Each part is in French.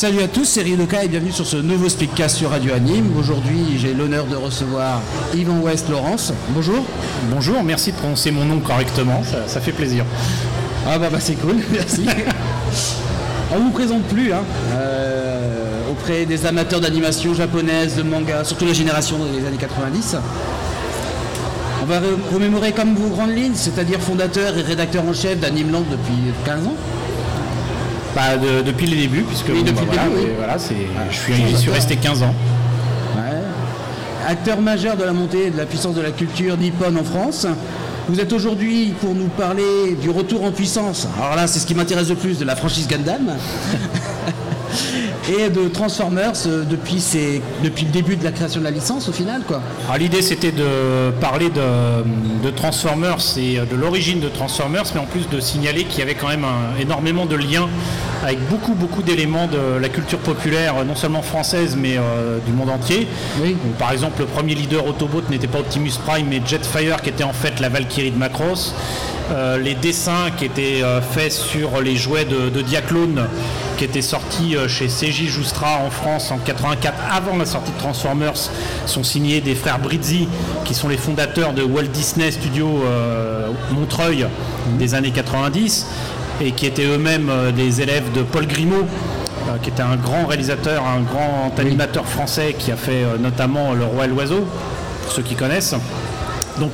Salut à tous, c'est Rinoka et bienvenue sur ce nouveau Speakcast sur Radio Anime. Aujourd'hui, j'ai l'honneur de recevoir Yvan West Laurence. Bonjour. Bonjour, merci de prononcer mon nom correctement, ça, fait plaisir. Ah bah, bah c'est cool, merci. On vous présente plus hein, euh, auprès des amateurs d'animation japonaise, de manga, surtout la génération des années 90. On va remémorer comme vos grandes lignes, c'est-à-dire fondateur et rédacteur en chef d'Animeland depuis 15 ans. Bah, depuis le début, puisque depuis voilà, voilà je suis, suis resté 15 ans. Acteur majeur de la montée et de la puissance de la culture nippone en France. Vous êtes aujourd'hui pour nous parler du retour en puissance. Alors là, c'est ce qui m'intéresse le plus de la franchise Gundam. Et de Transformers euh, depuis, depuis le début de la création de la licence au final quoi. l'idée c'était de parler de, Transformers et de l'origine de Transformers, mais en plus de signaler qu'il y avait quand même énormément de liens avec beaucoup beaucoup d'éléments de la culture populaire, non seulement française mais euh, du monde entier. par exemple le premier leader Autobot n'était pas Optimus Prime mais Jetfire qui était en fait la Valkyrie de Macross. Euh, les dessins qui étaient faits sur les jouets de, de Diaclone qui était sorti euh, chez CJ Joustra en France en 84 avant la sortie de Transformers sont signés des frères Brizzi qui sont les fondateurs de Walt Disney Studio euh, Montreuil des années 90 et qui étaient eux-mêmes euh, des élèves de Paul Grimaud qui était un grand réalisateur, un grand animateur français qui a fait notamment Le Roi et l'Oiseau, pour ceux qui connaissent. Donc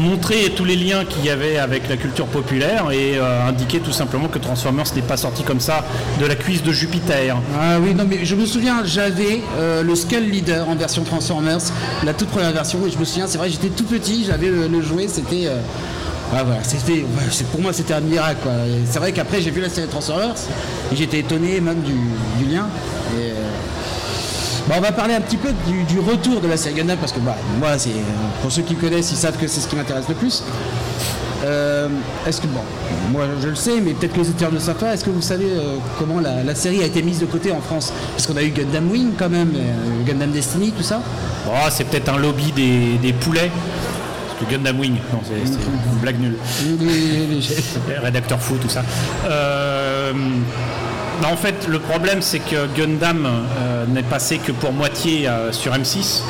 montrer tous les liens qu'il y avait avec la culture populaire et euh, indiquer tout simplement que Transformers n'est pas sorti comme ça de la cuisse de Jupiter. Ah oui, non mais je me souviens, j'avais euh, le Skull Leader en version Transformers, la toute première version, et je me souviens, c'est vrai, j'étais tout petit, j'avais le, jouet, c'était... Euh, ah, voilà, c'était, pour moi c'était un miracle. C'est vrai qu'après j'ai vu la série Transformers et j'étais étonné même du, lien. On va parler un petit peu du, retour de la série Gundam parce que bah, moi, c'est, pour ceux qui connaissent, ils savent que c'est ce qui m'intéresse le plus. Euh, est-ce que, bon, moi je le sais, mais peut-être que les auditeurs ne savent pas, est-ce que vous savez euh, comment la, série a été mise de côté en France? Parce qu'on a eu Gundam Wing quand même, euh, Gundam Destiny, tout ça? Oh, C'est peut-être un lobby des, poulets. Parce que Gundam Wing, non, c'est, une blague nulle. Rédacteur fou, tout ça. Bah, en fait, le problème, c'est que Gundam euh, n'est passé que pour moitié euh, sur M6.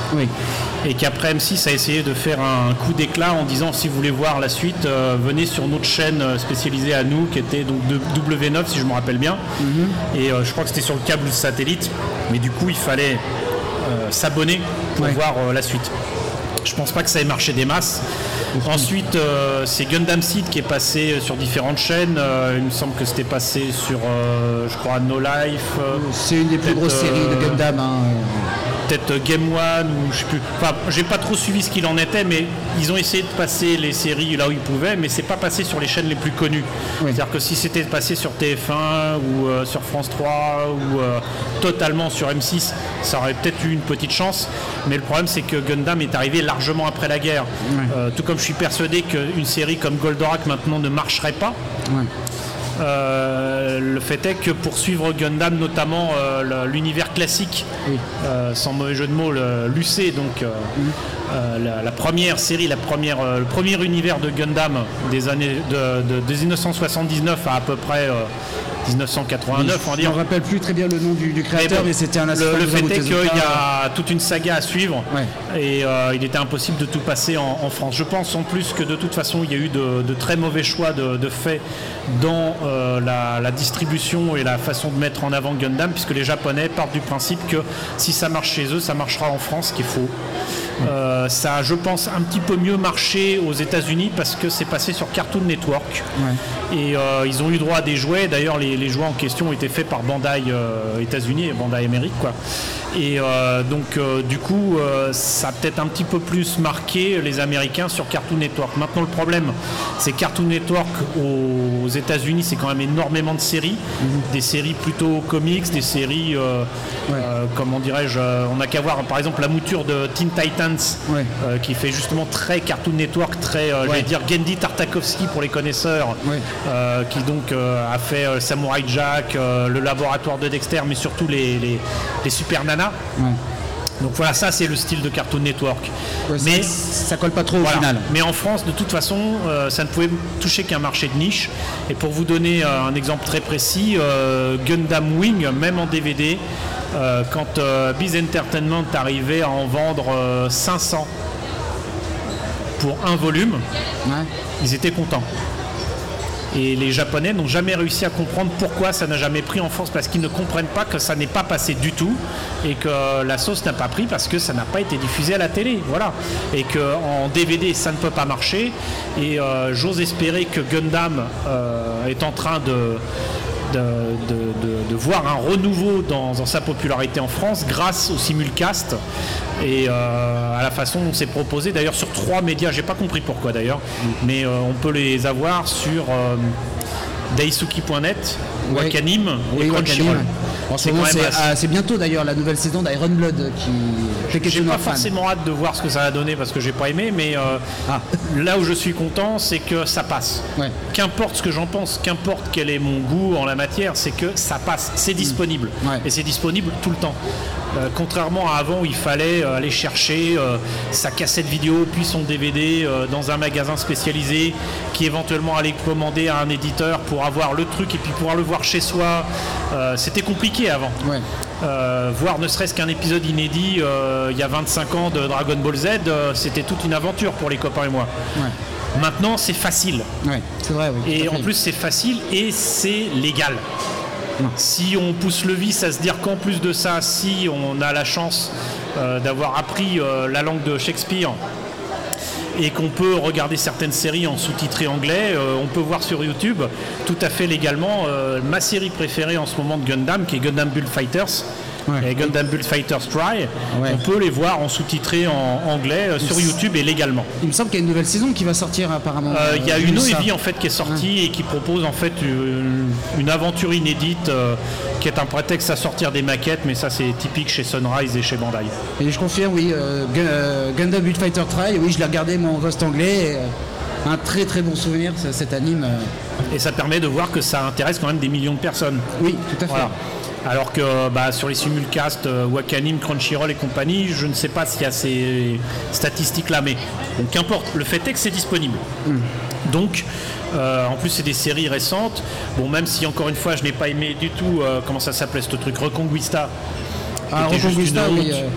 Et qu'après M6 a essayé de faire un coup d'éclat en disant si vous voulez voir la suite, euh, venez sur notre chaîne spécialisée à nous, qui était donc de W9 si je me rappelle bien. Mhm. Et je crois que c'était sur le câble satellite. Mais du coup, il fallait s'abonner pour voir la suite. Je pense pas que ça ait marché des masses. Ensuite, euh, c'est Gundam Seed qui est passé sur différentes chaînes. Euh, il me semble que c'était passé sur, euh, je crois, No Life. c'est une des plus grosses séries de Gundam. Hein. Peut-être Game One ou je sais plus. Enfin, j'ai pas trop suivi ce qu'il en était, mais ils ont essayé de passer les séries là où ils pouvaient, mais c'est pas passé sur les chaînes les plus connues. C'est-à-dire que si c'était passé sur TF1 ou sur France 3 ou totalement sur M6, ça aurait peut-être eu une petite chance. Mais le problème, c'est que Gundam est arrivé largement après la guerre. tout comme je suis persuadé qu'une série comme Goldorak maintenant ne marcherait pas. Euh, le fait est que pour suivre Gundam, notamment euh, l'univers classique, euh, sans mauvais jeu de mots, l'UC, donc la, première série, la première, le premier univers de Gundam des années de, de 1979 à à peu près 1989, on va dire. Je ne rappelle plus très bien le nom du, créateur, mais, c'était un Le, le fait est qu'il y a toute une saga à suivre et euh, il était impossible de tout passer en, France. Je pense en plus que de toute façon, il y a eu de, très mauvais choix de, fait dans euh, la, distribution et la façon de mettre en avant Gundam, puisque les Japonais partent du principe que si ça marche chez eux, ça marchera en France, ce qui est faux. Euh, ça a, je pense, un petit peu mieux marché aux États-Unis parce que c'est passé sur Cartoon Network. Et euh, ils ont eu droit à des jouets. D'ailleurs, les, jouets en question ont été faits par Bandai euh, États-Unis et Bandai Amérique. Quoi. Et donc, du coup, ça a peut-être un petit peu plus marqué les Américains sur Cartoon Network. Maintenant, le problème, c'est Cartoon Network aux États-Unis, c'est quand même énormément de séries. Mhm. Des séries plutôt comics, des séries, comment dirais-je, on n'a qu'à voir par exemple la mouture de Teen Titans euh, qui fait justement très Cartoon Network, très, euh, je vais dire, Gendy Tartakovsky pour les connaisseurs, euh, qui donc a fait Samurai Jack, le laboratoire de Dexter, mais surtout les, les, Super Nanas. Donc voilà, ça c'est le style de Cartoon Network. mais ça, colle pas trop au final. Mais en France, de toute façon, euh, ça ne pouvait toucher qu'un marché de niche. Et pour vous donner euh, un exemple très précis, euh, Gundam Wing, même en DVD, quand Biz Entertainment arrivait à en vendre 500 pour un volume, ils étaient contents. Et les Japonais n'ont jamais réussi à comprendre pourquoi ça n'a jamais pris en France, parce qu'ils ne comprennent pas que ça n'est pas passé du tout et que la sauce n'a pas pris parce que ça n'a pas été diffusé à la télé. Voilà. Et qu'en DVD, ça ne peut pas marcher. Et euh, j'ose espérer que Gundam euh, est en train de, de, voir un renouveau dans, sa popularité en France grâce au simulcast. Et euh, à la façon dont c'est proposé d'ailleurs sur trois médias, j'ai pas compris pourquoi d'ailleurs, mais euh, on peut les avoir sur euh, daisuki.net, Wakanim et Crunchyroll. C'est bientôt d'ailleurs la nouvelle saison d'Iron Blood qui J'ai pas forcément hâte de voir ce que ça va donner parce que j'ai pas aimé, mais euh, ah. là où je suis content, c'est que ça passe. Qu'importe ce que j'en pense, qu'importe quel est mon goût en la matière, c'est que ça passe, c'est disponible. Et c'est disponible tout le temps. Euh, contrairement à avant où il fallait euh, aller chercher sa cassette vidéo puis son DVD dans un magasin spécialisé qui éventuellement allait commander à un éditeur pour avoir le truc et puis pouvoir le voir chez soi. C'était compliqué avant. Euh, voir ne serait-ce qu'un épisode inédit euh, il y a 25 ans de Dragon Ball Z, euh, c'était toute une aventure pour les copains et moi. Maintenant, c'est facile. c'est vrai. et en plus, c'est facile et c'est légal. Si on pousse le vice à se dire qu'en plus de ça, si on a la chance d'avoir appris la langue de Shakespeare et qu'on peut regarder certaines séries en sous-titré anglais. Euh, on peut voir sur YouTube tout à fait légalement euh, ma série préférée en ce moment de Gundam, qui est Gundam Build Fighters. Et Gundam Build Fighters Try, on peut les voir en sous-titré en anglais euh, sur YouTube et légalement. Il me semble qu'il y a une nouvelle saison qui va sortir apparemment. Il y a une Heavy en fait qui est sortie et qui propose en fait une, aventure inédite qui est un prétexte à sortir des maquettes, mais ça c'est typique chez Sunrise et chez Bandai. Et je confirme, oui, euh, euh, Gundam Build Fighter Try, oui, je l'ai regardé mon Rust anglais. Euh, un très très bon souvenir, cet anime. Et ça permet de voir que ça intéresse quand même des millions de personnes. Oui, tout à fait. Alors que bah, sur les simulcasts Wakanim, Crunchyroll et compagnie, je ne sais pas s'il y a ces statistiques-là, mais qu'importe, le fait est que c'est disponible. Hmm. Donc, euh, en plus, c'est des séries récentes. Bon, même si encore une fois, je n'ai pas aimé du tout euh, comment ça s'appelait ce truc, Reconquista. Ah, Reconquista, oui. Euh,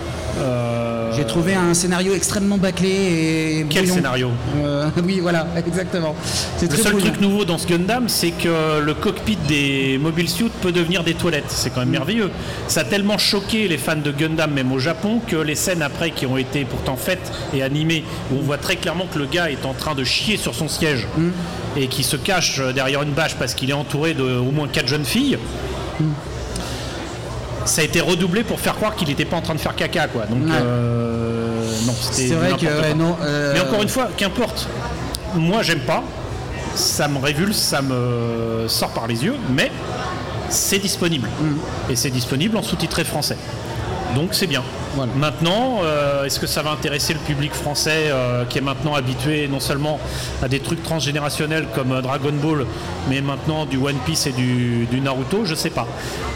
J'ai trouvé un scénario extrêmement bâclé et. Quel scénario Oui, voilà, exactement. Le seul truc nouveau dans ce Gundam, c'est que le cockpit des mobile suits peut devenir des toilettes. C'est quand même mm. merveilleux. Ça a tellement choqué les fans de Gundam, même au Japon, que les scènes après qui ont été pourtant faites et animées, où on voit très clairement que le gars est en train de chier sur son siège. Mm et qui se cache derrière une bâche parce qu'il est entouré de au moins quatre jeunes filles. Ça a été redoublé pour faire croire qu'il n'était pas en train de faire caca, quoi. Donc, euh, non, c'était. C'est vrai que non. Euh, Mais encore une fois, qu'importe. Moi, j'aime pas. Ça me révulse, ça me sort par les yeux, mais c'est disponible. Mm. Et c'est disponible en sous-titré français. Donc c'est bien. Maintenant, euh, est-ce que ça va intéresser le public français euh, qui est maintenant habitué non seulement à des trucs transgénérationnels comme euh, Dragon Ball, mais maintenant du One Piece et du, Naruto? Je sais pas.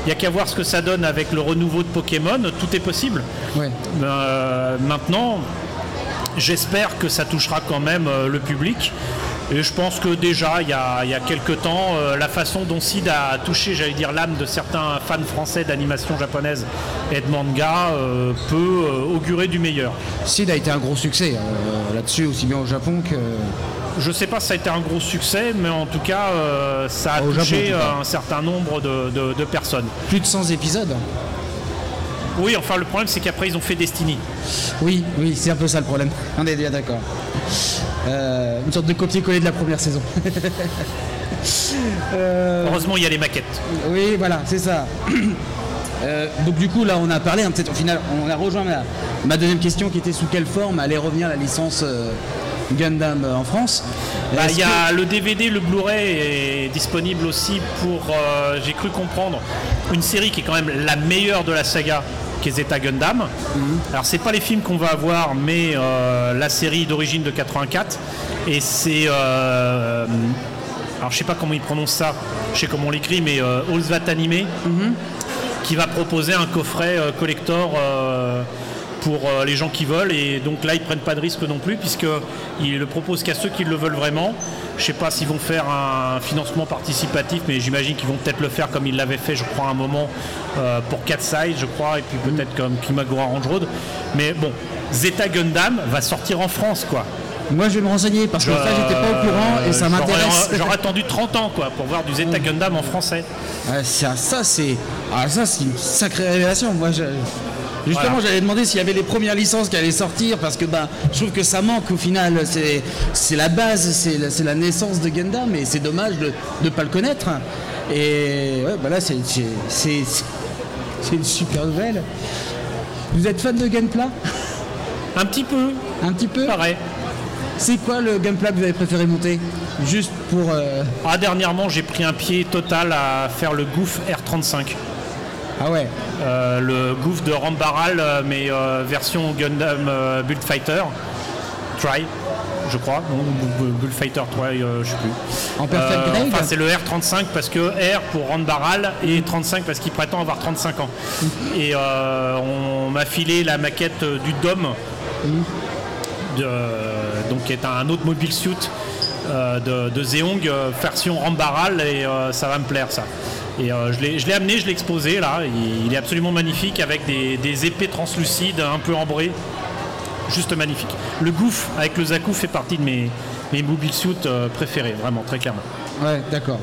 Il n'y a qu'à voir ce que ça donne avec le renouveau de Pokémon. Tout est possible. maintenant, j'espère que ça touchera quand même le public. Et je pense que déjà, il y a, il quelques temps, euh, la façon dont Sid a touché, j'allais dire, l'âme de certains fans français d'animation japonaise et de manga euh, peut euh, augurer du meilleur. Sid a été un gros succès là-dessus, aussi bien au Japon que. Je sais pas si ça a été un gros succès, mais en tout cas, ça a touché un certain nombre de, personnes. Plus de 100 épisodes oui, enfin le problème c'est qu'après ils ont fait Destiny. Oui, oui, c'est un peu ça le problème. On est bien d'accord. Euh, une sorte de copier-coller de la première saison. Euh, Heureusement, il y a les maquettes. Oui, voilà, c'est ça. Euh, donc du coup, là, on a parlé, hein, peut-être au final, on a rejoint ma, deuxième question qui était sous quelle forme allait revenir la licence Gundam en France. Bah, il y a le DVD, le Blu-ray est disponible aussi pour, j'ai cru comprendre, une série qui est quand même la meilleure de la saga, qui est Zeta Gundam. Mhm. Alors c'est pas les films qu'on va avoir, mais euh, la série d'origine de 84. Et c'est euh, alors je sais pas comment ils prononcent ça, je sais comment on l'écrit, mais euh, Allsvat Animé, mhm. qui va proposer un coffret collector pour euh, les gens qui veulent. Et donc là, ils prennent pas de risque non plus, puisqu'ils le proposent qu'à ceux qui le veulent vraiment. Je sais pas s'ils vont faire un financement participatif, mais j'imagine qu'ils vont peut-être le faire comme ils l'avaient fait, je crois, à un moment euh, pour 4 Side, je crois, et puis peut-être comme Kimagura Range Road. Mais bon, Zeta Gundam va sortir en France, quoi. Moi, je vais me renseigner parce que ça, j'étais pas au courant et ça m'intéresse. J'aurais attendu 30 ans, quoi, pour voir du Zeta Gundam en français. ça, c'est, ah, ça, c'est une sacrée révélation. Moi, je, Justement, j'allais demander s'il y avait les premières licences qui allaient sortir parce que bah, je trouve que ça manque au final. C'est la base, c'est la, naissance de Gundam et c'est dommage de ne pas le connaître. Et ouais, bah là, c'est une super nouvelle. Vous êtes fan de Gunpla? Un petit peu. Un petit peu? Pareil. C'est quoi le Gunpla que vous avez préféré monter? Juste pour. Euh, ah, dernièrement, j'ai pris un pied total à faire le Goof R35. Ah ouais euh, Le gouffre de Rambaral, euh, mais euh, version Gundam Bullfighter. Try, je crois. Bullfighter Try, je sais plus. En perfect grade Enfin, c'est le R35 parce que R pour Rambaral et 35 parce qu'il prétend avoir 35 ans. Et on m'a filé la maquette du DOM, donc qui est un autre mobile suit de, de Zeong, version Rambaral, et ça va me plaire ça. Et euh, je l'ai amené, je l'ai exposé là. Il, est absolument magnifique avec des, épées translucides un peu ambrées. Juste magnifique. Le gouffre avec le Zaku fait partie de mes, mes mobile suits euh, préférés, vraiment, très clairement. Ouais, d'accord.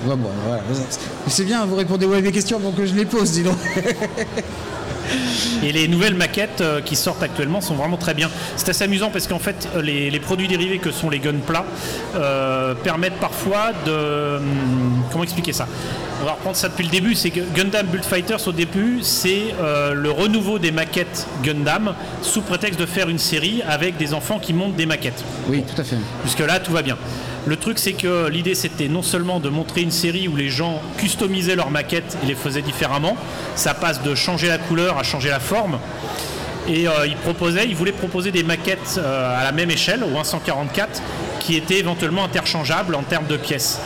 C'est bien, vous répondez à des questions avant que je les pose, dis donc. Et les nouvelles maquettes euh, qui sortent actuellement sont vraiment très bien. C'est assez amusant parce qu'en fait, les, produits dérivés que sont les gunpla euh, permettent parfois de. Hum, comment expliquer ça? On va reprendre ça depuis le début. C'est que Gundam Build Fighters, au début, c'est euh, le renouveau des maquettes Gundam sous prétexte de faire une série avec des enfants qui montent des maquettes. Oui, tout à fait. Puisque là, tout va bien. Le truc, c'est que l'idée, c'était non seulement de montrer une série où les gens customisaient leurs maquettes et les faisaient différemment, ça passe de changer la couleur à changer la forme. Et euh, ils voulaient proposer des maquettes euh, à la même échelle, au 144, qui étaient éventuellement interchangeables en termes de pièces.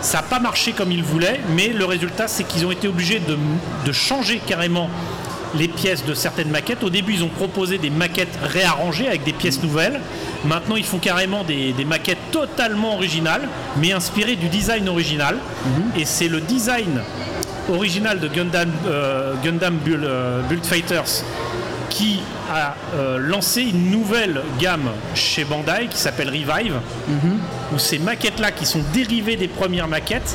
Ça n'a pas marché comme ils voulaient, mais le résultat, c'est qu'ils ont été obligés de changer carrément les pièces de certaines maquettes. Au début, ils ont proposé des maquettes réarrangées avec des pièces nouvelles. Maintenant, ils font carrément des, maquettes totalement originales, mais inspirées du design original. Mhm. Et c'est le design original de Gundam, euh, Gundam euh, Build, Fighters qui a euh, lancé une nouvelle gamme chez Bandai qui s'appelle Revive, mhm. où ces maquettes-là, qui sont dérivées des premières maquettes,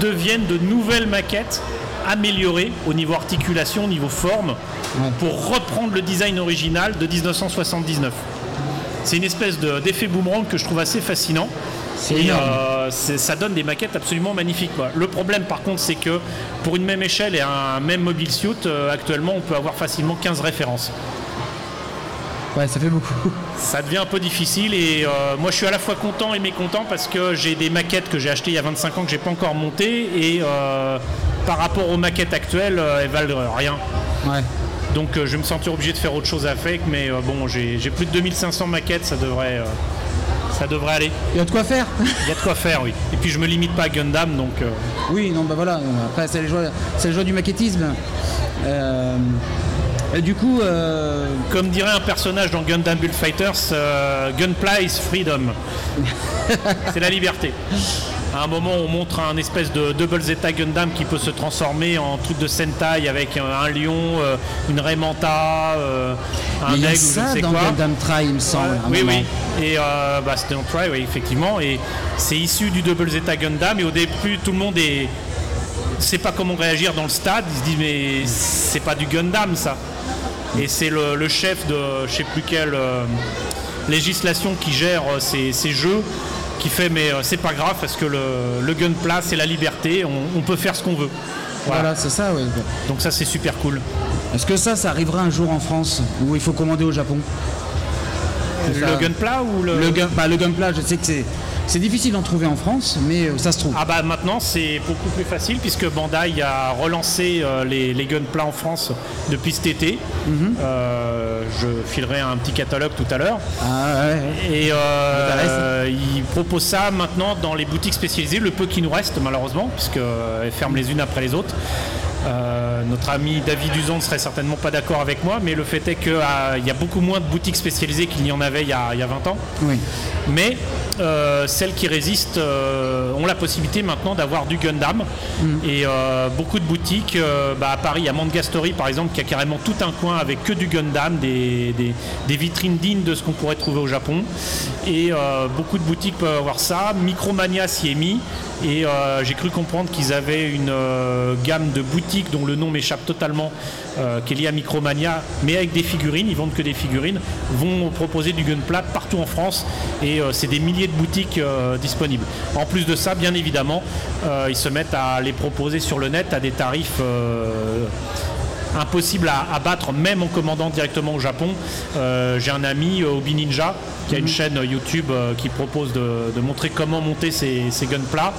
deviennent de nouvelles maquettes améliorées au niveau articulation, au niveau forme, pour reprendre le design original de 1979. C'est une espèce d'effet boomerang que je trouve assez fascinant. Et euh, ça donne des maquettes absolument magnifiques. Le problème par contre c'est que pour une même échelle et un même mobile suit, euh, actuellement on peut avoir facilement 15 références. Ouais, ça fait beaucoup. Ça devient un peu difficile et euh, moi je suis à la fois content et mécontent parce que j'ai des maquettes que j'ai achetées il y a 25 ans que j'ai pas encore montées et par rapport aux maquettes actuelles, elles valent rien. Ouais. Donc euh, je vais me sentir obligé de faire autre chose avec, mais euh, bon, j'ai plus de 2500 maquettes, ça devrait, euh, ça devrait aller. Il y a de quoi faire Il y a de quoi faire, oui. Et puis je me limite pas à Gundam, donc. Oui, non, bah voilà. Après, c'est le joie du maquettisme. Et du coup, comme dirait un personnage dans Gundam Build Fighters, Gunpla is freedom. c'est la liberté. À un moment, on montre un espèce de Double Zeta Gundam qui peut se transformer en truc de Sentai avec un lion, euh, une Raymanta, euh, un aigle ou je sais dans Gundam Try, il me semble. oui, oui. Et euh, bah, c'était dans Try, oui, effectivement. Et c'est issu du Double Zeta Gundam. Et au début, tout le monde est. sait pas comment réagir dans le stade. Il se dit, mais c'est pas du Gundam, ça. Et c'est le, chef de je sais plus quelle législation qui gère ces, ces jeux qui fait mais euh, c'est pas grave parce que le, le gunpla c'est la liberté, on, peut faire ce qu'on veut. Voilà, c'est ça, oui. Donc ça c'est super cool. Est-ce que ça, ça arrivera un jour en France où il faut commander au Japon? Le gunpla ou le... Le, gun, bah, le gunpla, je sais que c'est c'est difficile d'en trouver en France, mais euh, ça se trouve. Ah bah maintenant c'est beaucoup plus facile puisque Bandai a relancé euh, les, les gunpla en France depuis cet été. Mhm. Euh, je filerai un petit catalogue tout à l'heure. Ah Et il propose ça maintenant dans les boutiques spécialisées, le peu qui nous reste malheureusement, puisqu'elles ferment les unes après les autres. Euh, notre ami David Uzan ne serait certainement pas d'accord avec moi, mais le fait est qu'il y a beaucoup moins de boutiques spécialisées qu'il y en avait il y a, 20 ans. Oui. Mais celles qui résistent ont la possibilité maintenant d'avoir du Gundam. Mm. Et beaucoup de boutiques, bah, à Paris, à Story par exemple, qui a carrément tout un coin avec que du Gundam, des, des vitrines dignes de ce qu'on pourrait trouver au Japon. Et beaucoup de boutiques peuvent avoir ça. Micromania s'y est mis. Et euh, j'ai cru comprendre qu'ils avaient une euh, gamme de boutiques dont le nom m'échappe totalement, euh, qui est liée à Micromania, mais avec des figurines, ils vendent que des figurines, vont proposer du Gunpla partout en France et c'est des milliers de boutiques disponibles. En plus de ça, bien évidemment, ils se mettent à les proposer sur le net à des tarifs impossibles à, battre, même en commandant directement au Japon. j'ai un ami, Obi Ninja, qui a une chaîne YouTube euh, qui propose de, montrer comment monter ses, guns plats,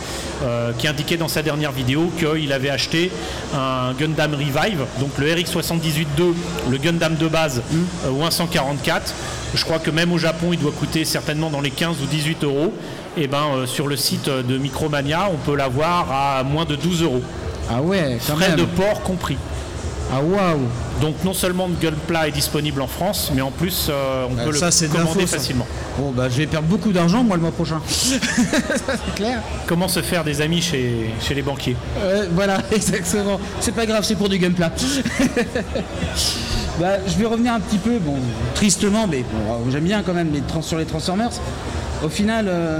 euh, qui indiquait dans sa dernière vidéo qu'il avait acheté un Gundam Revive, donc le RX-78-2, le Gundam de base, mm. euh, ou un 144. Je crois que même au Japon, il doit coûter certainement dans les 15 ou 18 euros. Et ben sur le site de Micromania, on peut l'avoir à moins de 12 euros. Ah ouais, frais de port compris. Ah waouh Donc non seulement le Gunpla est disponible en France, mais en plus euh, on peut le commander facilement. Bon bah je vais perdre beaucoup d'argent moi le mois prochain. c'est clair. Comment se faire des amis chez, chez les banquiers euh, Voilà, exactement. C'est pas grave, c'est pour du Gunpla. bah, je vais revenir un petit peu, bon, tristement, mais j'aime bien quand même les trans sur les Transformers. Au final, euh,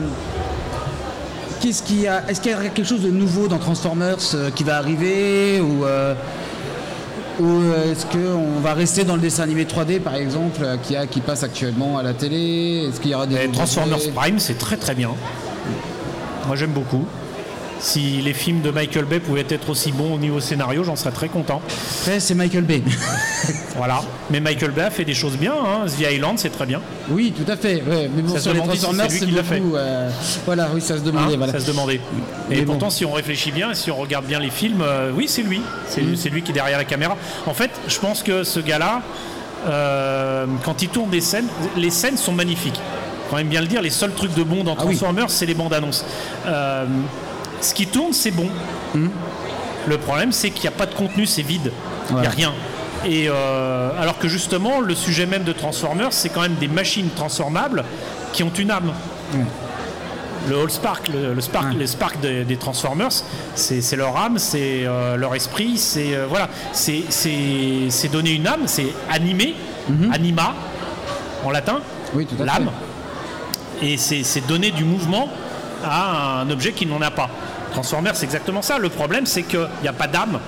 qu'est-ce qu'il y a? Est-ce qu'il y a quelque chose de nouveau dans Transformers qui va arriver ou ou est-ce qu'on va rester dans le dessin animé 3D par exemple qui, a, qui passe actuellement à la télé? Est-ce qu'il y aura des. Transformers Prime, c'est très très bien. Moi j'aime beaucoup. Si les films de Michael Bay pouvaient être aussi bons au niveau scénario, j'en serais très content. c'est Michael Bay. voilà. Mais Michael Bay a fait des choses bien. Hein. The Island, c'est très bien. Oui, tout à fait. Mais bon, sur les Transformers, c'est beaucoup. Fait. Euh, voilà, oui, ça se demandait. Hein, ça se demandait. Et pourtant, si on réfléchit bien, si on regarde bien les films, euh, oui, c'est lui. Mm. C'est lui qui est derrière la caméra. En fait, je pense que ce gars-là, euh, quand il tourne des scènes, les scènes sont magnifiques. Quand même bien le dire, les seuls trucs de bon dans ah Transformers, c'est les bandes annonces ce qui tourne, c'est bon. Hmm. Le problème, c'est qu'il n'y a pas de contenu, c'est vide. Il n'y a rien. Et euh, alors que justement, le sujet même de Transformers, c'est quand même des machines transformables qui ont une âme. Le All Spark, le, Spark, les Spark des, Transformers, c'est leur âme, c'est euh, leur esprit, c'est euh, voilà, c'est donner une âme, c'est animer, mhm. anima en latin, l'âme, et c'est donner du mouvement à un objet qui n'en a pas. Transformers, c'est exactement ça. Le problème, c'est qu'il n'y a pas d'âme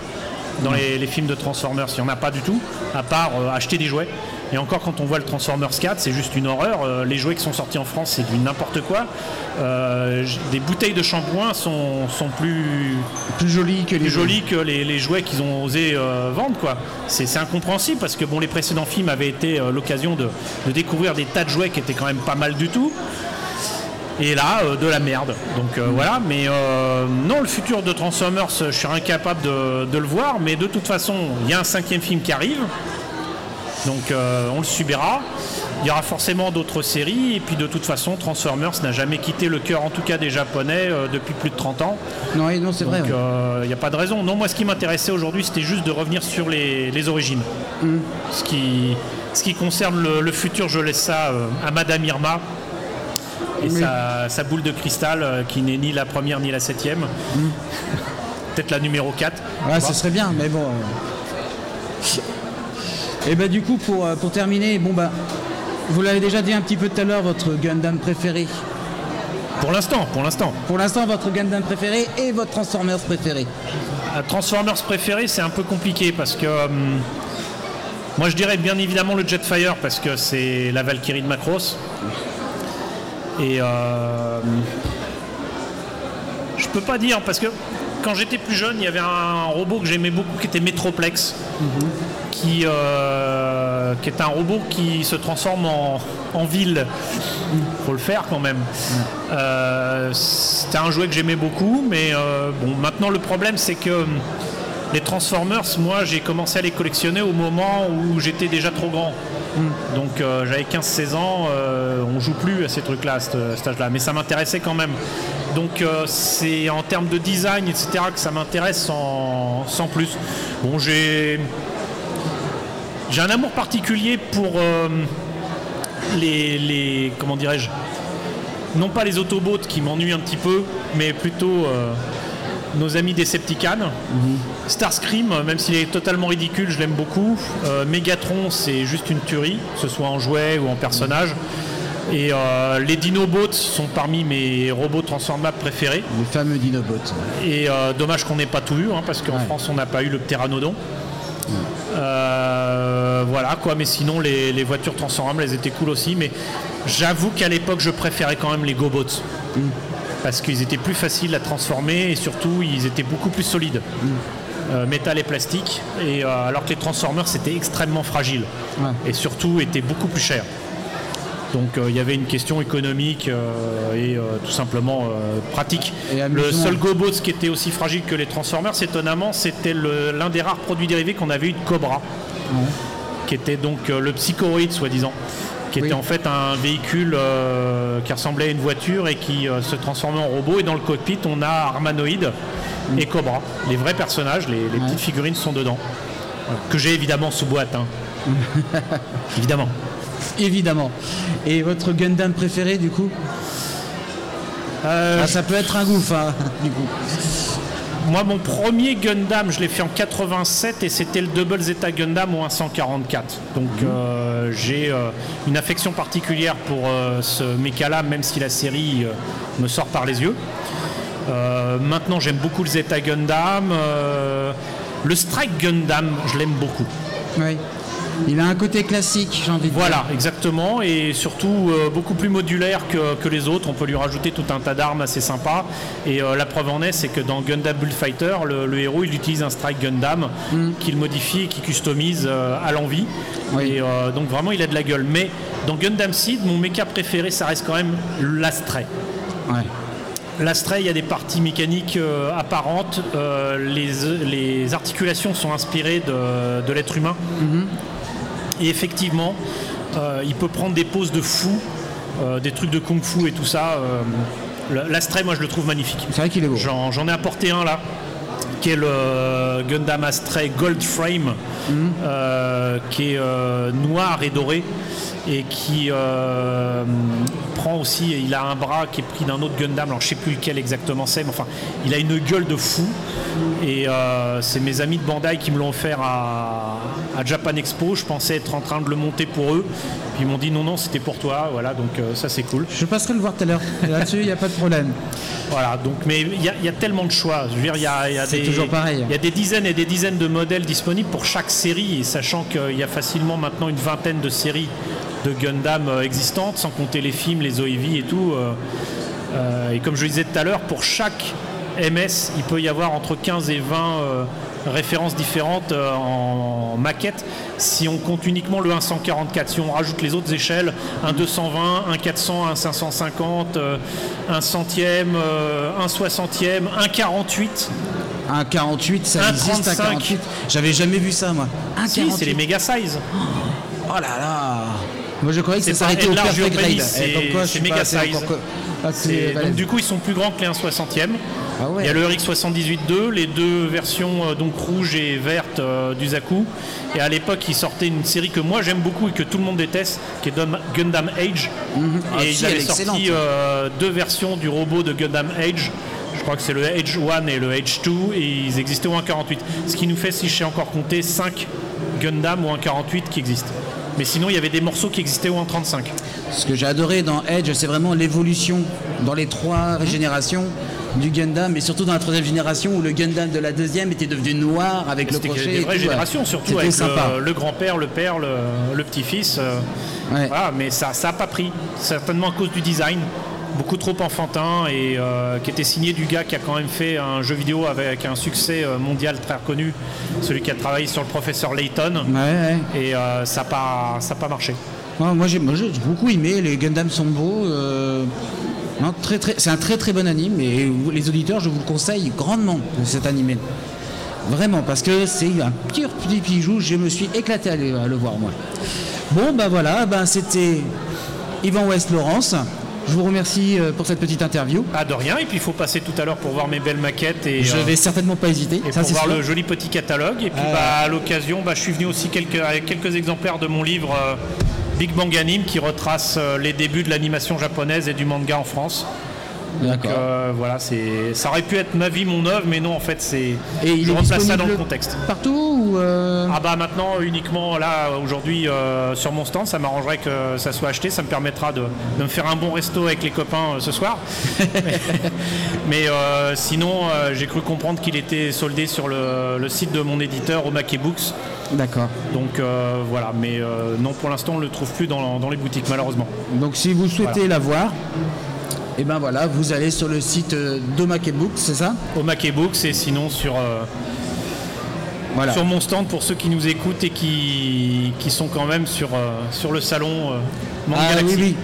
dans les, films de Transformers. Il n'y en a pas du tout, à part euh, acheter des jouets. Et encore, quand on voit le Transformers 4, c'est juste une horreur. Euh, les jouets qui sont sortis en France, c'est du n'importe quoi. Euh, des bouteilles de shampoing sont, plus, plus jolies que les, jolies que les, jouets qu'ils ont osé vendre. quoi. C'est incompréhensible parce que bon, les précédents films avaient été l'occasion de, de, découvrir des tas de jouets qui étaient quand même pas mal du tout. Et là, euh, de la merde. Donc euh, voilà, mais euh, non, le futur de Transformers, je suis incapable de, le voir, mais de toute façon, il y a un cinquième film qui arrive. Donc on le subira. Il y aura forcément d'autres séries, et puis de toute façon, Transformers n'a jamais quitté le cœur, en tout cas des Japonais, depuis plus de 30 ans. Non, non c'est vrai. Donc il n'y a pas de raison. Non, moi, ce qui m'intéressait aujourd'hui, c'était juste de revenir sur les, origines. Mm. Ce, qui, ce qui concerne le, le, futur, je laisse ça à Madame Irma et sa, boule de cristal euh, qui n'est ni la première ni la septième. Hmm. Peut-être la numéro 4. Ouais, ce serait bien, mais bon. Euh. Et bah du coup pour, euh, pour terminer, bon bah vous l'avez déjà dit un petit peu tout à l'heure, votre Gundam préféré. Pour l'instant, pour l'instant. Pour l'instant, votre Gundam préféré et votre Transformers préféré. Transformers préféré, c'est un peu compliqué parce que moi je dirais bien évidemment le Jetfire parce que c'est la Valkyrie de Macross. Et euh, je peux pas dire parce que quand j'étais plus jeune, il y avait un robot que j'aimais beaucoup qui était Metroplex, qui, euh, est un robot qui se transforme en, en ville. Faut le faire quand même. Euh, c'était un jouet que j'aimais beaucoup, mais bon, maintenant le problème c'est que Les Transformers, moi, j'ai commencé à les collectionner au moment où j'étais déjà trop grand. Hmm. Donc euh, j'avais 15-16 ans, euh, on joue plus à ces trucs-là, à cet âge-là. Mais ça m'intéressait quand même. Donc euh, c'est en termes de design, etc., que ça m'intéresse sans, plus. Bon, j'ai j'ai un amour particulier pour les, les, comment dirais-je non pas les Autobots qui m'ennuient un petit peu, mais plutôt nos amis des mhm. Starscream, même s'il est totalement ridicule, je l'aime beaucoup. Euh, Megatron, c'est juste une tuerie, que ce soit en jouet ou en personnage. Et euh, les Dinobots sont parmi mes robots transformables préférés. Les fameux Dinobots. Et euh, dommage qu'on n'ait pas tout eu, hein, parce qu'en France on n'a pas eu le pteranodon. voilà quoi, mais sinon les, voitures transformables elles étaient cool aussi. Mais j'avoue qu'à l'époque je préférais quand même les GoBots. Mm parce qu'ils étaient plus faciles à transformer et surtout ils étaient beaucoup plus solides. Mm. Euh, métal et plastique, et, euh, alors que les Transformers c'était extrêmement fragile et surtout étaient beaucoup plus chers. Donc euh, il y avait une question économique et tout simplement pratique. le seul GoBot qui était aussi fragile que les Transformers, étonnamment, c'était l'un des rares produits dérivés qu'on avait eu de Cobra, qui était donc le psychoroïde soi-disant qui était en fait un véhicule euh, qui ressemblait à une voiture et qui euh, se transformait en robot. Et dans le cockpit, on a Armanoïde et Cobra. Les vrais personnages, les, petites figurines sont dedans. Que j'ai évidemment sous boîte. Hein. évidemment. Évidemment. Et votre Gundam préféré du coup? Euh, ah, Ça peut être un gouffre, hein, du coup. Moi, mon premier Gundam, je l'ai fait en 87 et c'était le Double Zeta Gundam au 144. Donc, mhm. euh, j'ai euh, une affection particulière pour euh, ce méca-là, même si la série me sort par les yeux. maintenant, j'aime beaucoup le Zeta Gundam. le Strike Gundam, je l'aime beaucoup. Oui. Il a un côté classique, j'ai envie de voilà, exactement, et surtout euh, beaucoup plus modulaire que, les autres. On peut lui rajouter tout un tas d'armes assez sympas. Et euh, la preuve en est, c'est que dans Gundam Bullfighter, le, le héros il utilise un Strike Gundam mm. qu'il modifie et qu'il customise euh, à l'envie. Et donc vraiment, il a de la gueule. Mais dans Gundam Seed, mon mecha préféré, ça reste quand même l'Astray. L'Astray, il y a des parties mécaniques apparentes. les, articulations sont inspirées de, l'être humain. Mm-hmm. Et effectivement, euh, il peut prendre des poses de fou, euh, des trucs de kung fu et tout ça. Euh, L'Astray, moi, je le trouve magnifique. C'est vrai qu'il est beau. J'en ai apporté un là, qui est le Gundam Astray Gold Frame, mhm. qui est noir et doré et qui prend aussi, il a un bras qui est pris d'un autre Gundam, alors je sais plus lequel exactement c'est, mais enfin, il a une gueule de fou. Et c'est mes amis de Bandai qui me l'ont offert à, à Japan Expo. Je pensais être en train de le monter pour eux. Puis ils m'ont dit non, non, c'était pour toi. Voilà, donc euh, ça c'est cool. Je passerai le voir tout à l'heure. Là-dessus, il n'y a pas de problème. Voilà, donc, mais il y, a tellement de choix. Je veux dire, il y a, des, toujours pareil. Il y a des dizaines et des dizaines de modèles disponibles pour chaque série. Et sachant qu'il y a facilement maintenant une vingtaine de séries de Gundam euh, existantes, sans compter les films, les OEV et tout. Euh, et comme je le disais tout à l'heure, pour chaque MS, il peut y avoir entre 15 et 20 références différentes euh, en, maquette. Si on compte uniquement le 144, si on rajoute les autres échelles, un 220, un 400, un 550, euh, un centième, euh, un soixantième, un 48. Un 48, ça existe un 48. J'avais jamais vu ça moi. Un si, c'est les méga size. Oh là là. Moi je croyais que ça s'arrêtait au perfect grade. C'est méga size. Donc du coup ils sont plus grands que les 1 60e. Ah Il y a le RX78-2, les deux versions euh, donc rouge et verte euh, du Zaku. Et à l'époque, il sortait une série que moi j'aime beaucoup et que tout le monde déteste, qui est Gundam Age. Mhm. Et ah, ils avaient sorti euh, deux versions du robot de Gundam Age. Je crois que c'est le Age 1 et le Age 2 et ils existaient au 1.48. Ce qui nous fait, si je sais encore compter, 5 Gundam ou 1.48 qui existent. Mais sinon, il y avait des morceaux qui existaient au 1.35. Ce que j'ai adoré dans Edge, c'est vraiment l'évolution dans les trois mhm. générations du Gundam, mais surtout dans la troisième génération où le Gundam de la deuxième était devenu noir avec le crochet. C'était vraie génération, surtout avec le, grand-père, le père, le, petit-fils. Euh, mais ça n'a pas pris, certainement à cause du design beaucoup trop enfantin et euh, qui était signé du gars qui a quand même fait un jeu vidéo avec un succès euh, mondial très reconnu, celui qui a travaillé sur le professeur Layton. Et ça n'a pas, pas marché. moi j'ai beaucoup aimé, les Gundam sont beaux très, très, c'est un très très bon anime et les auditeurs, je vous le conseille grandement, cet animé. Vraiment, parce que c'est un pur petit bijou. Je me suis éclaté à le, à le voir, moi. Bon, ben voilà, ben c'était Yvan West Laurence. Je vous remercie euh, pour cette petite interview. Ah, de rien. Et puis il faut passer tout à l'heure pour voir mes belles maquettes. Et, Je euh, vais certainement pas hésiter. et ça, pour voir sûr. le joli petit catalogue. Et puis Ah. bah, à l'occasion, bah, je suis venu aussi quelques, avec quelques exemplaires de mon livre euh, Big Bang Anime qui retrace les débuts de l'animation japonaise et du manga en France. Donc D'accord. euh, voilà, c'est, ça aurait pu être ma vie, mon œuvre, mais non, en fait, c'est, Et il je est replace ça dans le contexte. Partout ou euh, Ah bah maintenant uniquement là aujourd'hui euh, sur mon stand, ça m'arrangerait que ça soit acheté, ça me permettra de, de me faire un bon resto avec les copains ce soir. mais sinon j'ai cru comprendre qu'il était soldé sur le, le site de mon éditeur Omake Books. D'accord. Donc voilà, mais non pour l'instant on le trouve plus dans, dans les boutiques malheureusement. Donc si vous souhaitez la voir, et ben voilà, vous allez sur le site euh, d'Omake Books, c'est ça? Omake Books et sinon sur, euh, Voilà. sur mon stand pour ceux qui nous écoutent et qui, qui sont quand même sur, euh, sur le salon euh, Manga Ah oui, oui.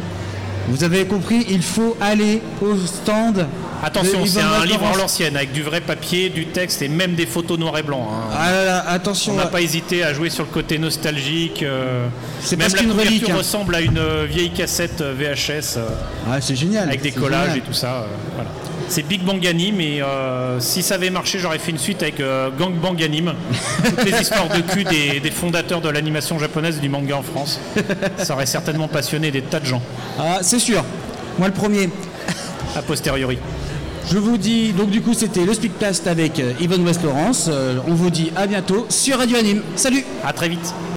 Vous avez compris, il faut aller au stand. Attention, c'est un livre à l'ancienne avec du vrai papier, du texte et même des photos noir et blanc. hein. Ah là là, On attention. n'a pas hésité à jouer sur le côté nostalgique. euh, C'est même la une couverture relique, hein. ressemble à une euh, vieille cassette euh, VHS euh, Ah, c'est génial. avec des collages génial. et tout ça. euh, voilà. C'est Big Bang Anime et euh, si ça avait marché, j'aurais fait une suite avec euh, Gang Bang Anime. Toutes les histoires de cul des, des fondateurs de l'animation japonaise et du manga en France. Ça aurait certainement passionné des tas de gens, Ah, c'est sûr. Moi, le premier. a posteriori. Je vous dis, donc du coup, c'était le Speakcast avec euh, Yvonne West Laurence. Euh, on vous dit à bientôt sur Radio Anime. Salut À très vite.